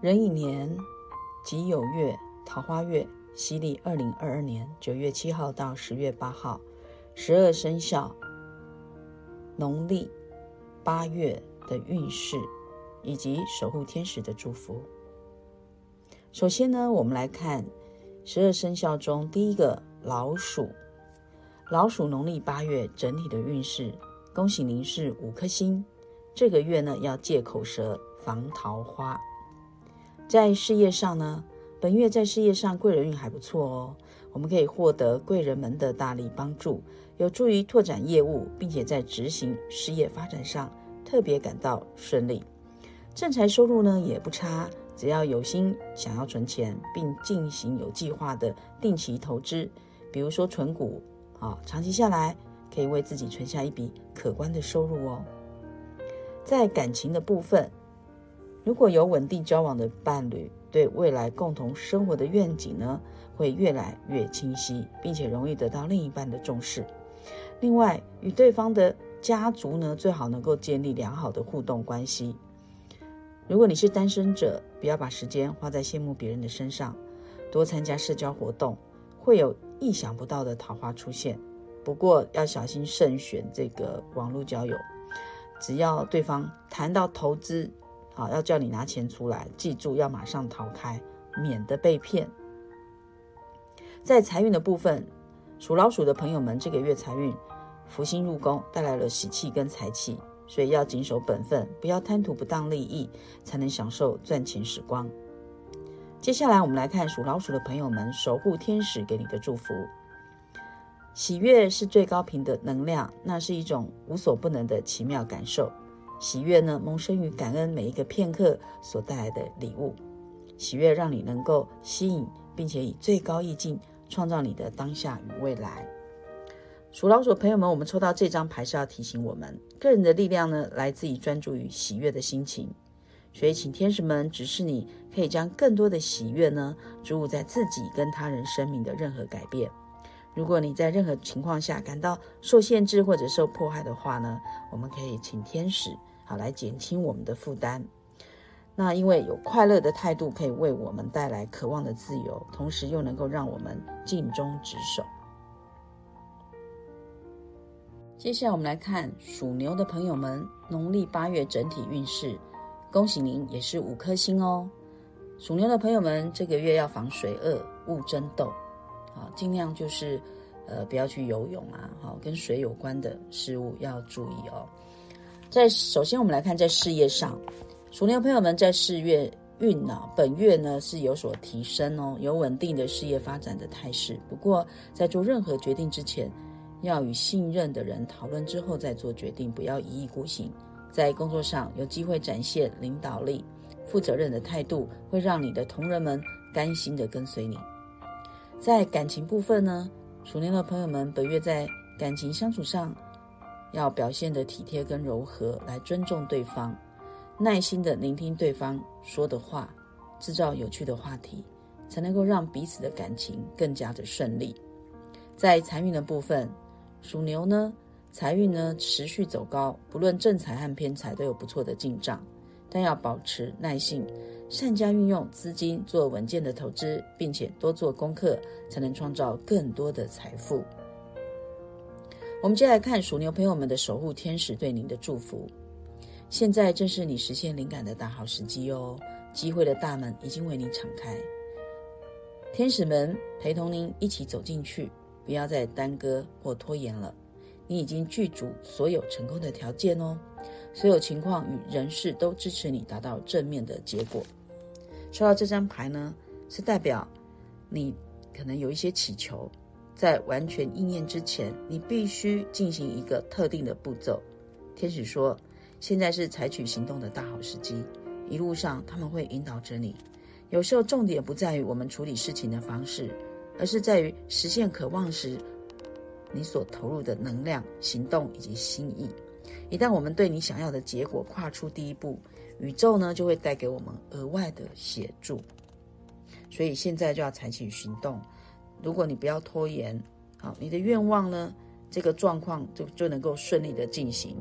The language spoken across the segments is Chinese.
壬寅年己酉月桃花月，西历二零二二年九月七号到十月八号，十二生肖农历八月的运势以及守护天使的祝福。首先呢，我们来看十二生肖中第一个老鼠。老鼠农历八月整体的运势，恭喜您是五颗星。这个月呢，要戒口舌，防桃花。在事业上呢，本月在事业上贵人运还不错哦，我们可以获得贵人们的大力帮助，有助于拓展业务，并且在执行事业发展上特别感到顺利。正财收入呢也不差，只要有心想要存钱，并进行有计划的定期投资，比如说存股啊，长期下来可以为自己存下一笔可观的收入哦。在感情的部分。如果有稳定交往的伴侣，对未来共同生活的愿景呢，会越来越清晰，并且容易得到另一半的重视。另外，与对方的家族呢，最好能够建立良好的互动关系。如果你是单身者，不要把时间花在羡慕别人的身上，多参加社交活动，会有意想不到的桃花出现。不过要小心慎选这个网络交友，只要对方谈到投资。好，要叫你拿钱出来，记住要马上逃开，免得被骗。在财运的部分，属老鼠的朋友们，这个月财运福星入宫，带来了喜气跟财气，所以要谨守本分，不要贪图不当利益，才能享受赚钱时光。接下来，我们来看属老鼠的朋友们，守护天使给你的祝福。喜悦是最高频的能量，那是一种无所不能的奇妙感受。喜悦呢，萌生于感恩每一个片刻所带来的礼物。喜悦让你能够吸引，并且以最高意境创造你的当下与未来。属老鼠的朋友们，我们抽到这张牌是要提醒我们，个人的力量呢，来自于专注于喜悦的心情。所以，请天使们指示你，可以将更多的喜悦呢，注入在自己跟他人生命的任何改变。如果你在任何情况下感到受限制或者受迫害的话呢，我们可以请天使。好，来减轻我们的负担。那因为有快乐的态度，可以为我们带来渴望的自由，同时又能够让我们尽忠职守。接下来，我们来看属牛的朋友们农历八月整体运势。恭喜您，也是五颗星哦。属牛的朋友们，这个月要防水恶、勿争斗，好，尽量就是呃不要去游泳啊，好，跟水有关的事物要注意哦。在首先，我们来看在事业上，属牛朋友们在事业运呢，本月呢是有所提升哦，有稳定的事业发展的态势。不过，在做任何决定之前，要与信任的人讨论之后再做决定，不要一意孤行。在工作上有机会展现领导力、负责任的态度，会让你的同仁们甘心的跟随你。在感情部分呢，属牛的朋友们本月在感情相处上。要表现的体贴跟柔和，来尊重对方，耐心的聆听对方说的话，制造有趣的话题，才能够让彼此的感情更加的顺利。在财运的部分，属牛呢，财运呢持续走高，不论正财和偏财都有不错的进账，但要保持耐性，善加运用资金做稳健的投资，并且多做功课，才能创造更多的财富。我们接下来看属牛朋友们的守护天使对您的祝福。现在正是你实现灵感的大好时机哦，机会的大门已经为你敞开，天使们陪同您一起走进去，不要再耽搁或拖延了。你已经具足所有成功的条件哦，所有情况与人事都支持你达到正面的结果。抽到这张牌呢，是代表你可能有一些祈求。在完全应验之前，你必须进行一个特定的步骤。天使说：“现在是采取行动的大好时机。”一路上他们会引导着你。有时候重点不在于我们处理事情的方式，而是在于实现渴望时你所投入的能量、行动以及心意。一旦我们对你想要的结果跨出第一步，宇宙呢就会带给我们额外的协助。所以现在就要采取行动。如果你不要拖延，好，你的愿望呢，这个状况就就能够顺利的进行。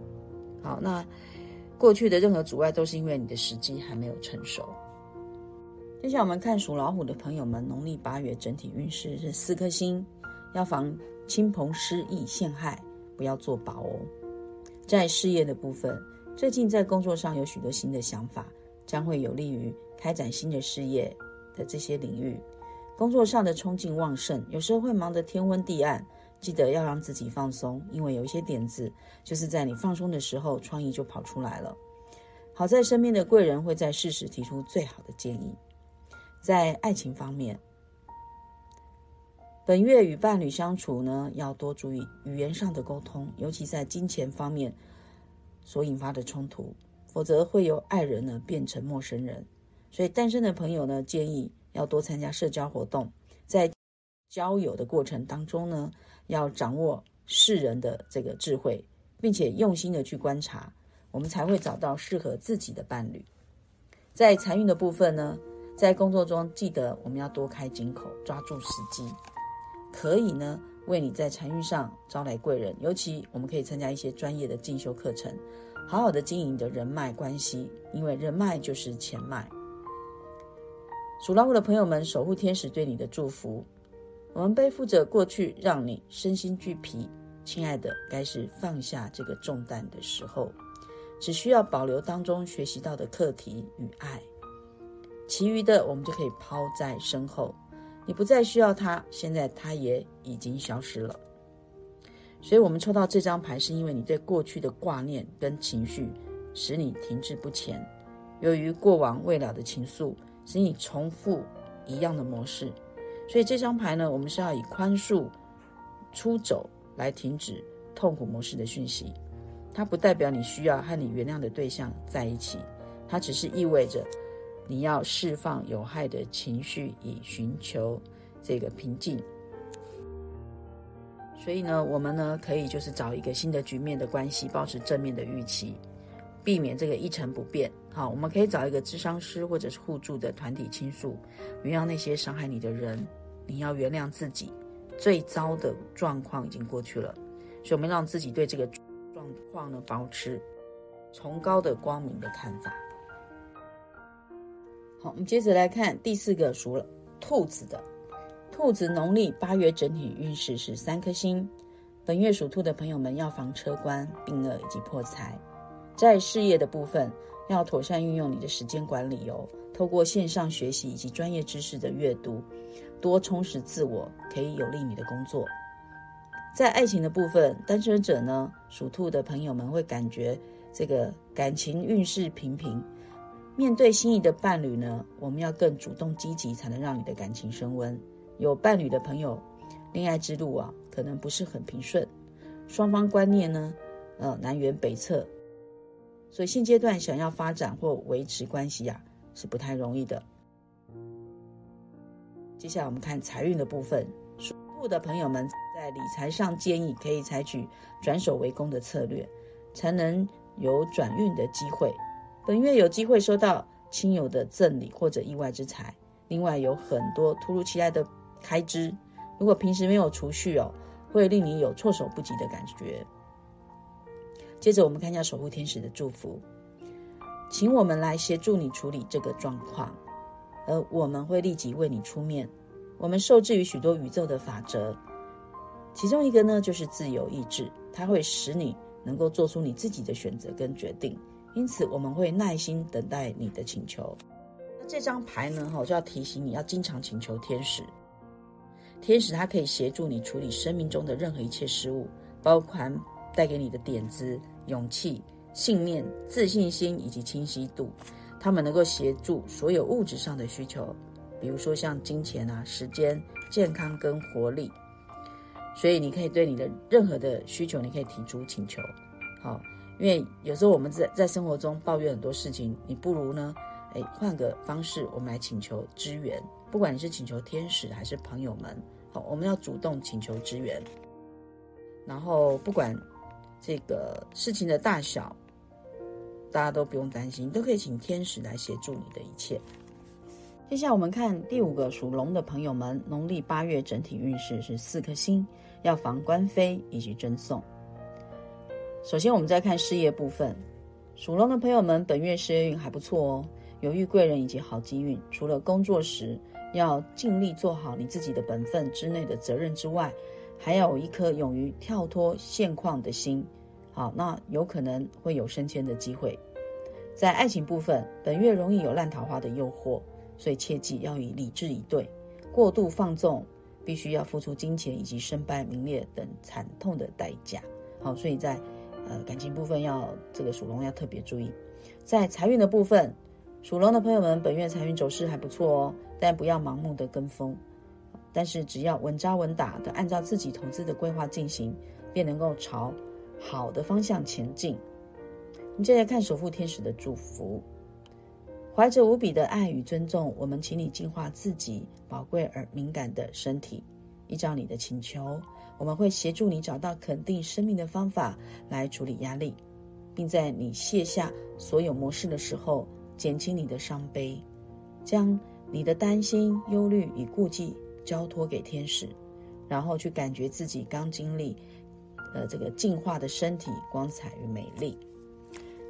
好，那过去的任何阻碍都是因为你的时机还没有成熟。接下来我们看属老虎的朋友们，农历八月整体运势是四颗星，要防亲朋失意陷害，不要做保哦。在事业的部分，最近在工作上有许多新的想法，将会有利于开展新的事业的这些领域。工作上的冲劲旺盛，有时候会忙得天昏地暗，记得要让自己放松，因为有一些点子就是在你放松的时候，创意就跑出来了。好在身边的贵人会在适时提出最好的建议。在爱情方面，本月与伴侣相处呢，要多注意语言上的沟通，尤其在金钱方面所引发的冲突，否则会由爱人呢变成陌生人。所以单身的朋友呢，建议要多参加社交活动，在交友的过程当中呢，要掌握世人的这个智慧，并且用心的去观察，我们才会找到适合自己的伴侣。在财运的部分呢？在工作中，记得我们要多开金口，抓住时机，可以呢为你在财运上招来贵人。尤其我们可以参加一些专业的进修课程，好好的经营你的人脉关系，因为人脉就是钱脉。属老虎的朋友们，守护天使对你的祝福。我们背负着过去让你身心俱疲，亲爱的，该是放下这个重担的时候，只需要保留当中学习到的课题与爱。其余的我们就可以抛在身后，你不再需要它，现在它也已经消失了。所以，我们抽到这张牌，是因为你对过去的挂念跟情绪使你停滞不前。由于过往未了的情愫，使你重复一样的模式。所以，这张牌呢，我们是要以宽恕、出走来停止痛苦模式的讯息。它不代表你需要和你原谅的对象在一起，它只是意味着。你要释放有害的情绪，以寻求这个平静。所以呢，我们呢可以就是找一个新的局面的关系，保持正面的预期，避免这个一成不变。好，我们可以找一个智商师或者是互助的团体倾诉，原谅那些伤害你的人。你要原谅自己，最糟的状况已经过去了。所以，我们让自己对这个状况呢保持崇高的光明的看法。好，我们接着来看第四个属兔子的。兔子农历八月整体运势是三颗星。本月属兔的朋友们要防车官、病厄以及破财。在事业的部分，要妥善运用你的时间管理哦。透过线上学习以及专业知识的阅读，多充实自我，可以有利你的工作。在爱情的部分，单身者呢，属兔的朋友们会感觉这个感情运势平平。面对心仪的伴侣呢，我们要更主动积极，才能让你的感情升温。有伴侣的朋友，恋爱之路啊，可能不是很平顺，双方观念呢，呃，南辕北辙，所以现阶段想要发展或维持关系呀，是不太容易的。接下来我们看财运的部分，属兔的朋友们在理财上建议可以采取转守为攻的策略，才能有转运的机会。本月有机会收到亲友的赠礼或者意外之财，另外有很多突如其来的开支，如果平时没有储蓄哦，会令你有措手不及的感觉。接着我们看一下守护天使的祝福，请我们来协助你处理这个状况，而我们会立即为你出面。我们受制于许多宇宙的法则，其中一个呢就是自由意志，它会使你能够做出你自己的选择跟决定。因此，我们会耐心等待你的请求。那这张牌呢？哈，就要提醒你要经常请求天使。天使它可以协助你处理生命中的任何一切事物，包括带给你的点子、勇气、信念、自信心以及清晰度。他们能够协助所有物质上的需求，比如说像金钱啊、时间、健康跟活力。所以，你可以对你的任何的需求，你可以提出请求。好。因为有时候我们在在生活中抱怨很多事情，你不如呢，哎，换个方式，我们来请求支援。不管你是请求天使还是朋友们，好，我们要主动请求支援。然后不管这个事情的大小，大家都不用担心，都可以请天使来协助你的一切。接下来我们看第五个属龙的朋友们，农历八月整体运势是四颗星，要防官非以及争讼。首先，我们再看事业部分，属龙的朋友们，本月事业运还不错哦。有遇贵人以及好机运。除了工作时要尽力做好你自己的本分之内的责任之外，还有一颗勇于跳脱现况的心。好，那有可能会有升迁的机会。在爱情部分，本月容易有烂桃花的诱惑，所以切记要以理智以对。过度放纵，必须要付出金钱以及身败名裂等惨痛的代价。好，所以在呃感情部分要这个属龙要特别注意。在财运的部分，属龙的朋友们，本月财运走势还不错哦，但不要盲目的跟风。但是只要稳扎稳打的按照自己投资的规划进行，便能够朝好的方向前进。我们接着看守护天使的祝福，怀着无比的爱与尊重，我们请你净化自己宝贵而敏感的身体。依照你的请求，我们会协助你找到肯定生命的方法来处理压力，并在你卸下所有模式的时候，减轻你的伤悲，将你的担心、忧虑与顾忌交托给天使，然后去感觉自己刚经历，呃，这个净化的身体光彩与美丽。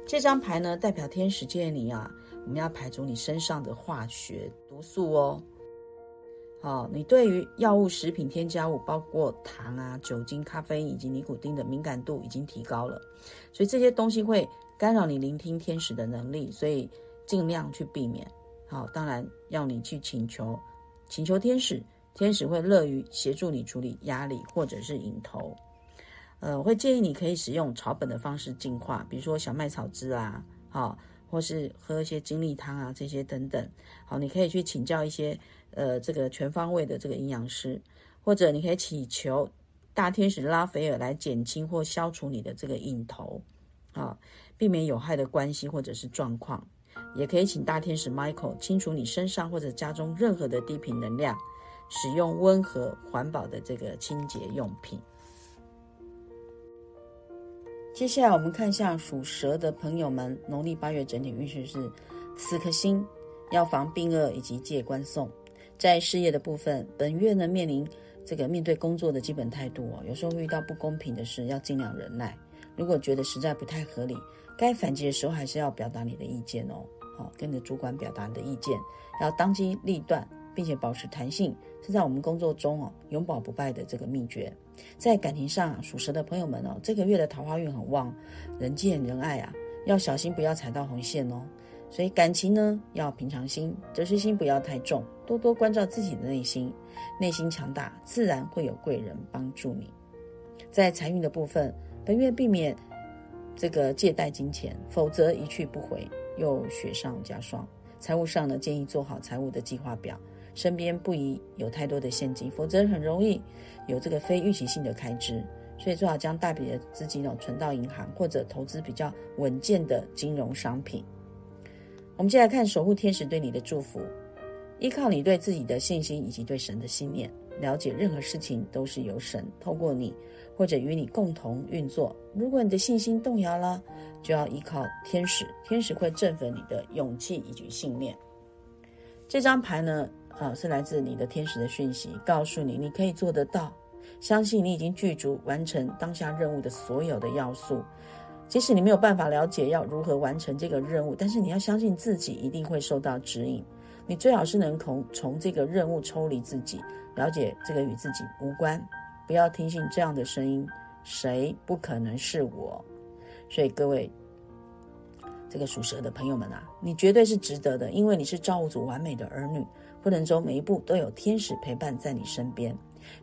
这张牌呢，代表天使建议你啊，我们要排除你身上的化学毒素哦。好，你对于药物、食品添加物，包括糖啊、酒精、咖啡以及尼古丁的敏感度已经提高了，所以这些东西会干扰你聆听天使的能力，所以尽量去避免。好，当然要你去请求，请求天使，天使会乐于协助你处理压力或者是引头。呃，我会建议你可以使用草本的方式净化，比如说小麦草汁啊，好，或是喝一些精力汤啊，这些等等。好，你可以去请教一些呃这个全方位的这个营养师，或者你可以祈求大天使拉斐尔来减轻或消除你的这个瘾头，啊，避免有害的关系或者是状况。也可以请大天使 Michael 清除你身上或者家中任何的低频能量，使用温和环保的这个清洁用品。接下来我们看一下属蛇的朋友们，农历八月整体运势是四颗星，要防病厄以及借官送。在事业的部分，本月呢面临这个面对工作的基本态度哦，有时候会遇到不公平的事，要尽量忍耐。如果觉得实在不太合理，该反击的时候还是要表达你的意见哦。好，跟着主管表达你的意见，要当机立断，并且保持弹性，是在我们工作中哦永保不败的这个秘诀。在感情上，属蛇的朋友们哦，这个月的桃花运很旺，人见人爱啊，要小心不要踩到红线哦。所以感情呢，要平常心，得失心不要太重，多多关照自己的内心，内心强大，自然会有贵人帮助你。在财运的部分，本月避免这个借贷金钱，否则一去不回，又雪上加霜。财务上呢，建议做好财务的计划表。身边不宜有太多的现金，否则很容易有这个非预期性的开支。所以最好将大笔的资金哦存到银行或者投资比较稳健的金融商品。我们接下来看守护天使对你的祝福：依靠你对自己的信心以及对神的信念，了解任何事情都是由神透过你或者与你共同运作。如果你的信心动摇了，就要依靠天使，天使会振奋你的勇气以及信念。这张牌呢？啊，是来自你的天使的讯息，告诉你你可以做得到，相信你已经具足完成当下任务的所有的要素。即使你没有办法了解要如何完成这个任务，但是你要相信自己一定会受到指引。你最好是能从从这个任务抽离自己，了解这个与自己无关，不要听信这样的声音，谁不可能是我？所以各位。这个属蛇的朋友们啊，你绝对是值得的，因为你是造物主完美的儿女，过程中每一步都有天使陪伴在你身边。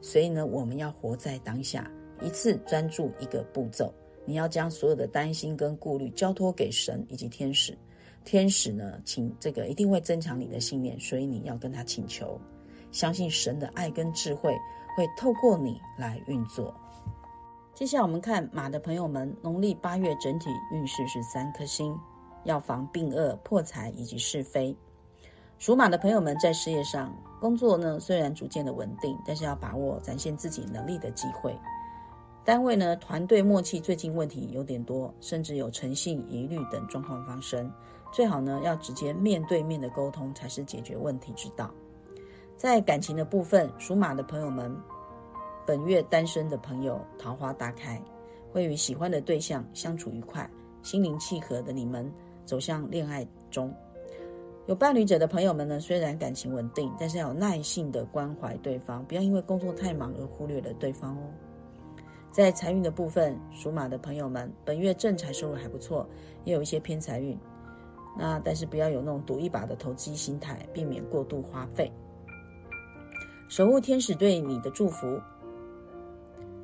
所以呢，我们要活在当下，一次专注一个步骤。你要将所有的担心跟顾虑交托给神以及天使，天使呢，请这个一定会增强你的信念，所以你要跟他请求，相信神的爱跟智慧会透过你来运作。接下来我们看马的朋友们，农历八月整体运势是三颗星。要防病恶、破财以及是非。属马的朋友们在事业上、工作呢，虽然逐渐的稳定，但是要把握展现自己能力的机会。单位呢，团队默契最近问题有点多，甚至有诚信疑虑等状况发生。最好呢，要直接面对面的沟通才是解决问题之道。在感情的部分，属马的朋友们，本月单身的朋友桃花大开，会与喜欢的对象相处愉快，心灵契合的你们。走向恋爱中，有伴侣者的朋友们呢，虽然感情稳定，但是要有耐性的关怀对方，不要因为工作太忙而忽略了对方哦。在财运的部分，属马的朋友们，本月正财收入还不错，也有一些偏财运。那但是不要有那种赌一把的投机心态，避免过度花费。守护天使对你的祝福，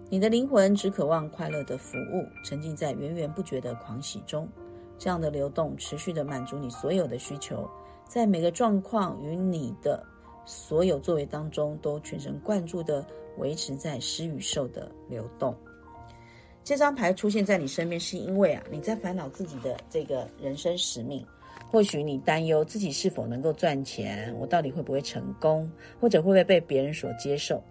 你的灵魂只渴望快乐的服务，沉浸在源源不绝的狂喜中。这样的流动持续的满足你所有的需求。在每个状况与你的所有作为当中，都全神贯注的维持在施与受的流动。这张牌出现在你身边，是因为啊，你在烦恼自己的这个人生使命。或许你担忧自己是否能够赚钱，我到底会不会成功，或者会不会被别人所接受？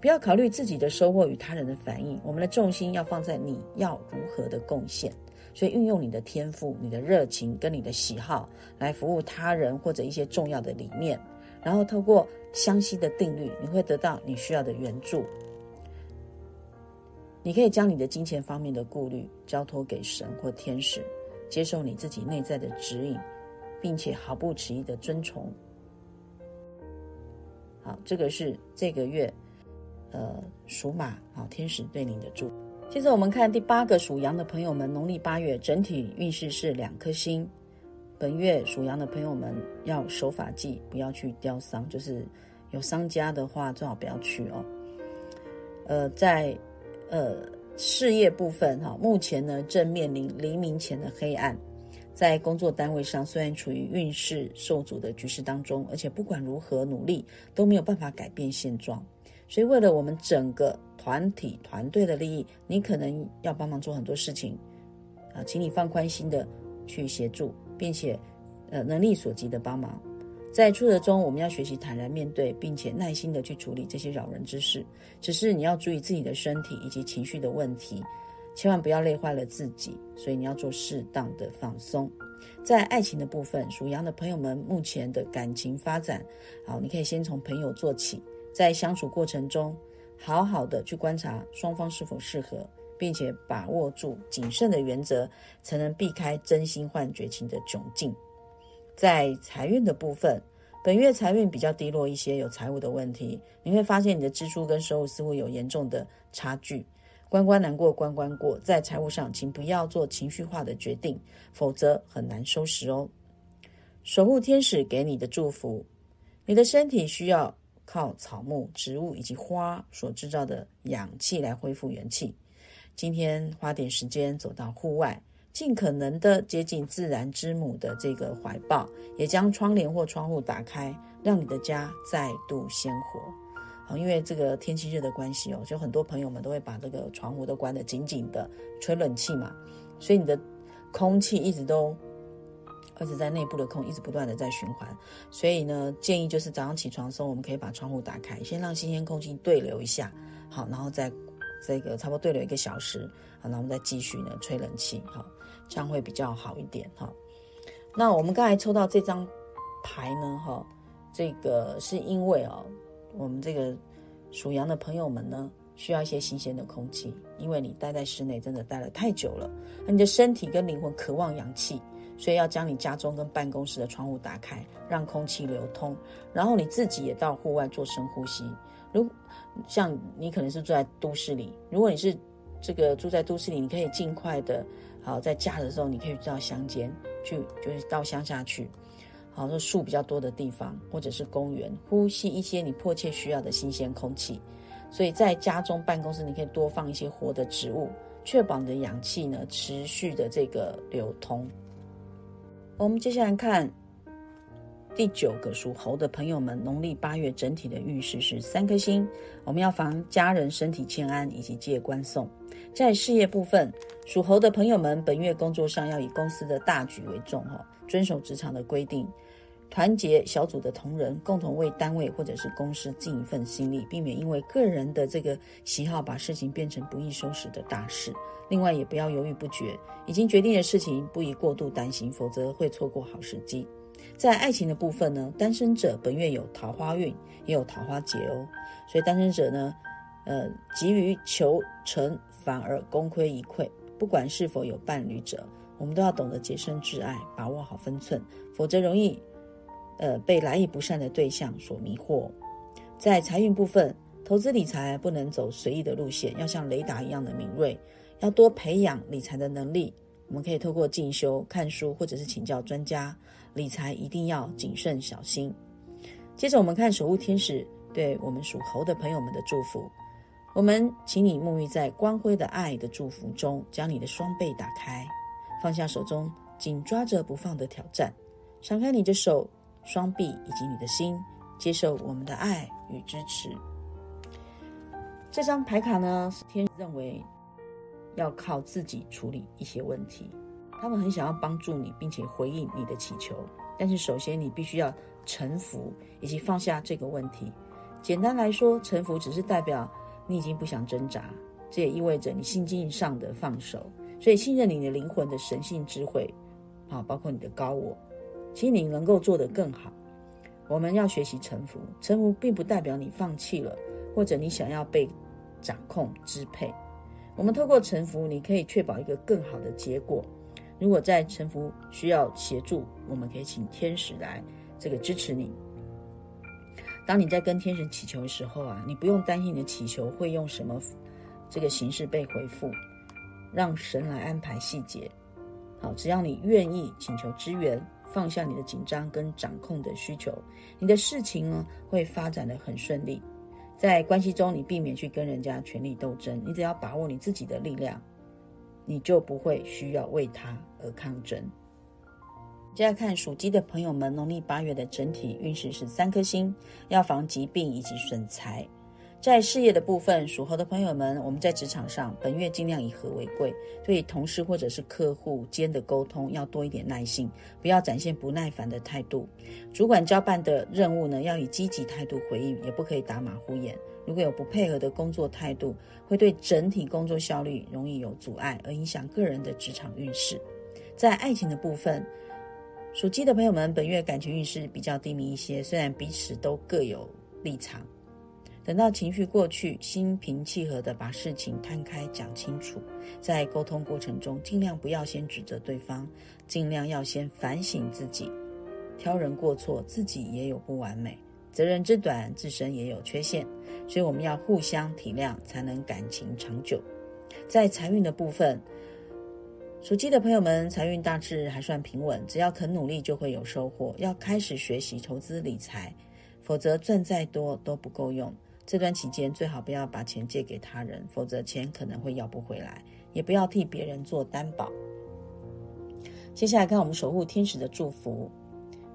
不要考虑自己的收获与他人的反应，我们的重心要放在你要如何的贡献。所以，运用你的天赋、你的热情跟你的喜好来服务他人或者一些重要的理念，然后透过相吸的定律，你会得到你需要的援助。你可以将你的金钱方面的顾虑交托给神或天使，接受你自己内在的指引，并且毫不迟疑的遵从。好，这个是这个月，呃，属马好天使对你的祝福。接着我们看第八个属羊的朋友们，农历八月整体运势是两颗星。本月属羊的朋友们要守法纪，不要去雕商，就是有商家的话最好不要去哦。呃，在呃事业部分哈，目前呢正面临黎明前的黑暗，在工作单位上虽然处于运势受阻的局势当中，而且不管如何努力都没有办法改变现状，所以为了我们整个。团体团队的利益，你可能要帮忙做很多事情，啊，请你放宽心的去协助，并且，呃，能力所及的帮忙。在挫折中，我们要学习坦然面对，并且耐心的去处理这些扰人之事。只是你要注意自己的身体以及情绪的问题，千万不要累坏了自己。所以你要做适当的放松。在爱情的部分，属羊的朋友们目前的感情发展，好，你可以先从朋友做起，在相处过程中。好好的去观察双方是否适合，并且把握住谨慎的原则，才能避开真心换绝情的窘境。在财运的部分，本月财运比较低落一些，有财务的问题。你会发现你的支出跟收入似乎有严重的差距。关关难过关关过，在财务上，请不要做情绪化的决定，否则很难收拾哦。守护天使给你的祝福，你的身体需要。靠草木、植物以及花所制造的氧气来恢复元气。今天花点时间走到户外，尽可能的接近自然之母的这个怀抱，也将窗帘或窗户打开，让你的家再度鲜活。好，因为这个天气热的关系哦，就很多朋友们都会把这个窗户都关得紧紧的，吹冷气嘛，所以你的空气一直都。而且在内部的空一直不断的在循环，所以呢，建议就是早上起床的时候，我们可以把窗户打开，先让新鲜空气对流一下，好，然后再这个差不多对流一个小时，好，那我们再继续呢吹冷气，好，这样会比较好一点，哈。那我们刚才抽到这张牌呢，哈，这个是因为哦，我们这个属羊的朋友们呢，需要一些新鲜的空气，因为你待在室内真的待了太久了，你的身体跟灵魂渴望氧气。所以要将你家中跟办公室的窗户打开，让空气流通，然后你自己也到户外做深呼吸。如像你可能是住在都市里，如果你是这个住在都市里，你可以尽快的，好在假的时候你可以到乡间去，就是到乡下去，好说树比较多的地方，或者是公园，呼吸一些你迫切需要的新鲜空气。所以在家中办公室，你可以多放一些活的植物，确保你的氧气呢持续的这个流通。我们接下来看第九个属猴的朋友们，农历八月整体的运势是三颗星。我们要防家人身体欠安以及借官送。在事业部分，属猴的朋友们本月工作上要以公司的大局为重，哈，遵守职场的规定。团结小组的同仁，共同为单位或者是公司尽一份心力，避免因为个人的这个喜好把事情变成不易收拾的大事。另外，也不要犹豫不决，已经决定的事情不宜过度担心，否则会错过好时机。在爱情的部分呢，单身者本月有桃花运，也有桃花劫哦。所以单身者呢，呃，急于求成，反而功亏一篑。不管是否有伴侣者，我们都要懂得洁身自爱，把握好分寸，否则容易。呃被来意不善的对象所迷惑。在财运部分，投资理财不能走随意的路线，要像雷达一样的敏锐，要多培养理财的能力。我们可以透过进修、看书，或者是请教专家。理财一定要谨慎小心。接着，我们看守护天使对我们属猴的朋友们的祝福。我们请你沐浴在光辉的爱的祝福中，将你的双臂打开，放下手中紧抓着不放的挑战，敞开你的手、双臂以及你的心，接受我们的爱与支持。这张牌卡呢，是天认为要靠自己处理一些问题。他们很想要帮助你，并且回应你的祈求，但是首先你必须要臣服以及放下这个问题。简单来说，臣服只是代表你已经不想挣扎，这也意味着你心境上的放手，所以信任你的灵魂的神性智慧，啊，包括你的高我，其实你能够做得更好。我们要学习臣服，臣服并不代表你放弃了，或者你想要被掌控支配。我们透过臣服，你可以确保一个更好的结果。如果在臣服需要协助，我们可以请天使来这个支持你。当你在跟天使祈求的时候啊，你不用担心你的祈求会用什么这个形式被回复，让神来安排细节。好，只要你愿意请求支援，放下你的紧张跟掌控的需求，你的事情呢会发展的很顺利。在关系中，你避免去跟人家权力斗争，你只要把握你自己的力量。你就不会需要为他而抗争。接下来看属鸡的朋友们，农历八月的整体运势是三颗星，要防疾病以及损财。在事业的部分，属猴的朋友们，我们在职场上本月尽量以和为贵，对同事或者是客户间的沟通要多一点耐心，不要展现不耐烦的态度。主管交办的任务呢，要以积极态度回应，也不可以打马虎眼。如果有不配合的工作态度，会对整体工作效率容易有阻碍，而影响个人的职场运势。在爱情的部分，属鸡的朋友们本月感情运势比较低迷一些，虽然彼此都各有立场。等到情绪过去，心平气和的把事情摊开讲清楚。在沟通过程中，尽量不要先指责对方，尽量要先反省自己。挑人过错，自己也有不完美。责任之短，自身也有缺陷，所以我们要互相体谅，才能感情长久。在财运的部分，属鸡的朋友们，财运大致还算平稳，只要肯努力，就会有收获。要开始学习投资理财，否则赚再多都不够用。这段期间最好不要把钱借给他人，否则钱可能会要不回来。也不要替别人做担保。接下来看我们守护天使的祝福。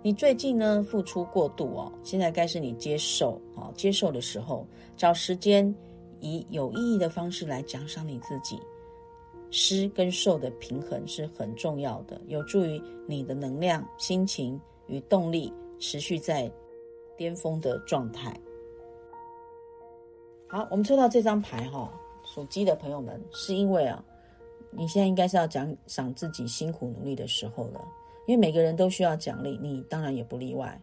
你最近呢付出过度哦，现在该是你接受啊接受的时候，找时间以有意义的方式来奖赏你自己。施跟受的平衡是很重要的，有助于你的能量、心情与动力持续在巅峰的状态。好，我们抽到这张牌哈，属鸡的朋友们，是因为啊，你现在应该是要奖赏自己辛苦努力的时候了。因为每个人都需要奖励，你当然也不例外。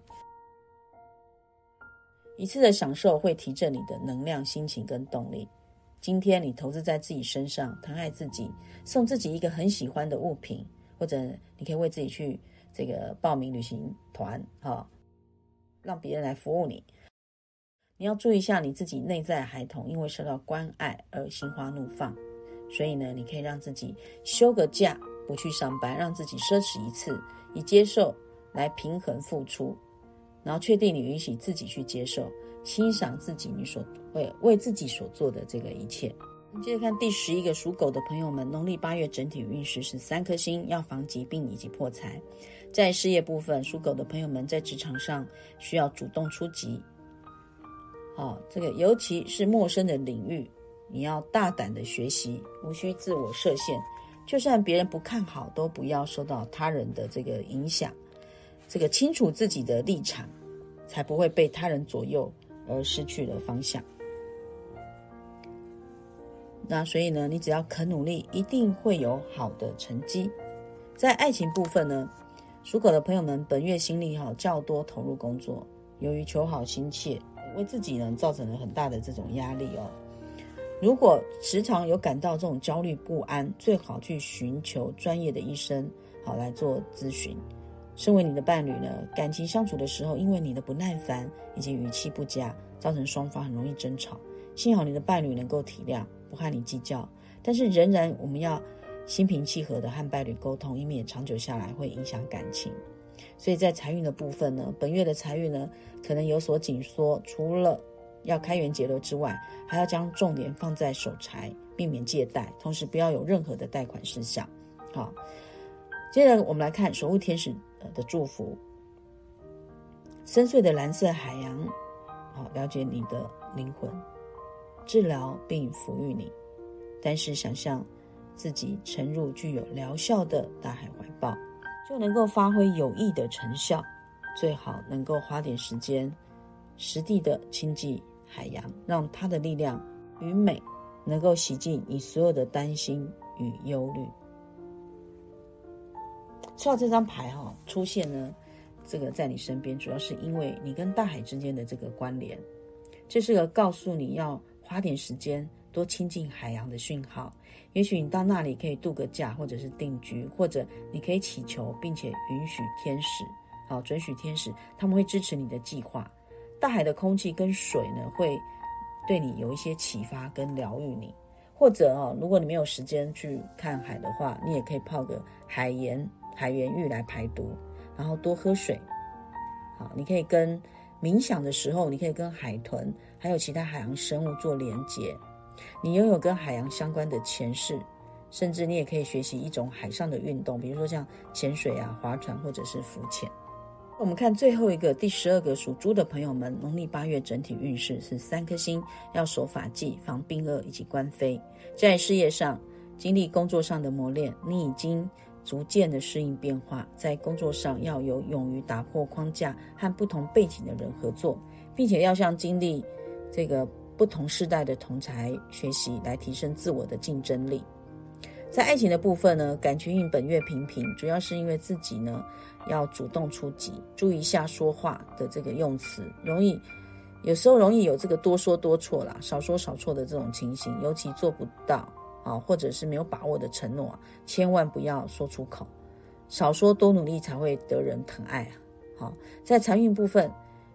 一次的享受会提振你的能量、心情跟动力。今天你投资在自己身上，疼爱自己，送自己一个很喜欢的物品，或者你可以为自己去这个报名旅行团，哈，让别人来服务你。你要注意一下你自己内在孩童，因为受到关爱而心花怒放，所以呢，你可以让自己休个假。不去上班，让自己奢侈一次，以接受来平衡付出，然后确定你允许自己去接受，欣赏自己你所为为自己所做的这个一切。接着看第十一个属狗的朋友们，农历八月整体运势是三颗星，要防疾病以及破财。在事业部分，属狗的朋友们在职场上需要主动出击。啊，这个尤其是陌生的领域，你要大胆的学习，无需自我设限。就算别人不看好，都不要受到他人的这个影响。这个清楚自己的立场，才不会被他人左右而失去了方向。那所以呢，你只要肯努力，一定会有好的成绩。在爱情部分呢，属狗的朋友们本月心力哈较多投入工作，由于求好心切，为自己呢造成了很大的这种压力哦。如果时常有感到这种焦虑不安，最好去寻求专业的医生，好来做咨询。身为你的伴侣呢，感情相处的时候，因为你的不耐烦以及语气不佳，造成双方很容易争吵。幸好你的伴侣能够体谅，不和你计较，但是仍然我们要心平气和的和伴侣沟通，以免长久下来会影响感情。所以在财运的部分呢，本月的财运呢可能有所紧缩，除了要开源节流之外，还要将重点放在守财，避免借贷，同时不要有任何的贷款事项。好，接着我们来看守护天使呃的祝福：深邃的蓝色海洋，好了解你的灵魂，治疗并抚育你。但是想象自己沉入具有疗效的大海怀抱。就能够发挥有益的成效，最好能够花点时间，实地的亲近海洋，让它的力量与美能够洗净你所有的担心与忧虑。说到这张牌哈，出现呢，这个在你身边，主要是因为你跟大海之间的这个关联，这是个告诉你要花点时间。多亲近海洋的讯号，也许你到那里可以度个假，或者是定居，或者你可以祈求，并且允许天使，好准许天使，他们会支持你的计划。大海的空气跟水呢，会对你有一些启发跟疗愈你。或者哦，如果你没有时间去看海的话，你也可以泡个海盐海盐浴来排毒，然后多喝水。好，你可以跟冥想的时候，你可以跟海豚还有其他海洋生物做连接。你拥有跟海洋相关的前世，甚至你也可以学习一种海上的运动，比如说像潜水啊、划船或者是浮潜。我们看最后一个第十二个属猪的朋友们，农历八月整体运势是三颗星，要守法纪、防病恶以及官非。在事业上经历工作上的磨练，你已经逐渐的适应变化。在工作上要有勇于打破框架，和不同背景的人合作，并且要像经历这个。不同世代的同才学习，来提升自我的竞争力。在爱情的部分呢，感情运本月平平，主要是因为自己呢要主动出击，注意一下说话的这个用词，容易有时候容易有这个多说多错啦，少说少错的这种情形。尤其做不到啊，或者是没有把握的承诺，千万不要说出口。少说多努力才会得人疼爱啊。好，在财运部分。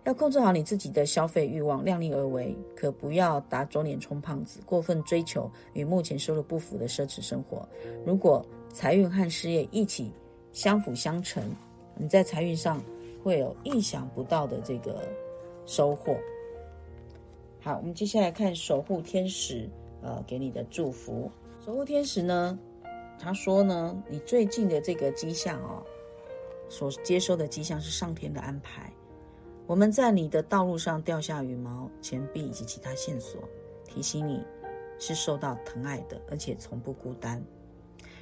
要控制好你自己的消费欲望，量力而为，可不要打肿脸充胖子，过分追求与目前收入不符的奢侈生活。如果财运和事业一起相辅相成，你在财运上会有意想不到的这个收获。好，我们接下来看守护天使呃给你的祝福。守护天使呢，他说呢，你最近的这个迹象哦，所接收的迹象是上天的安排。我们在你的道路上掉下羽毛、钱币以及其他线索，提醒你是受到疼爱的，而且从不孤单。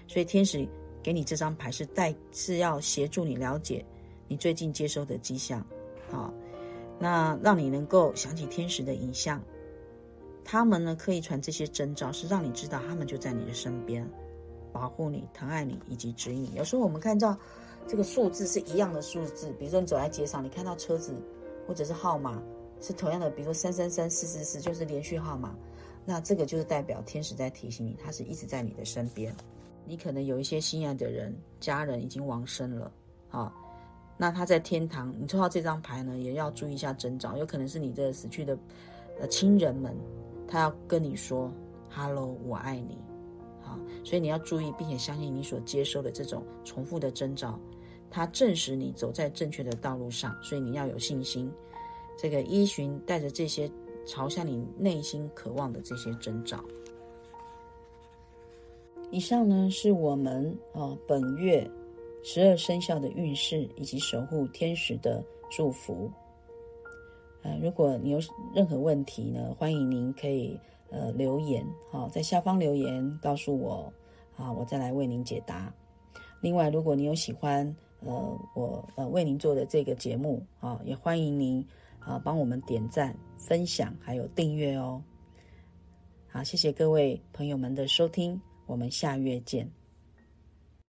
所以天使给你这张牌是带是要协助你了解你最近接收的迹象，好，那让你能够想起天使的影像。他们呢可以传这些征兆，是让你知道他们就在你的身边，保护你、疼爱你以及指引。有时候我们看到。这个数字是一样的数字，比如说你走在街上，你看到车子或者是号码是同样的，比如说三三三四四四就是连续号码，那这个就是代表天使在提醒你，他是一直在你的身边。你可能有一些心爱的人、家人已经亡生了，啊，那他在天堂，你抽到这张牌呢，也要注意一下征兆，有可能是你的死去的呃亲人们，他要跟你说 “hello，我爱你”。所以你要注意，并且相信你所接收的这种重复的征兆，它证实你走在正确的道路上。所以你要有信心，这个依循带着这些朝向你内心渴望的这些征兆。以上呢是我们啊本月十二生肖的运势以及守护天使的祝福。呃，如果你有任何问题呢，欢迎您可以。呃，留言好，在下方留言告诉我，啊，我再来为您解答。另外，如果你有喜欢呃我呃为您做的这个节目啊，也欢迎您啊帮我们点赞、分享还有订阅哦。好，谢谢各位朋友们的收听，我们下月见。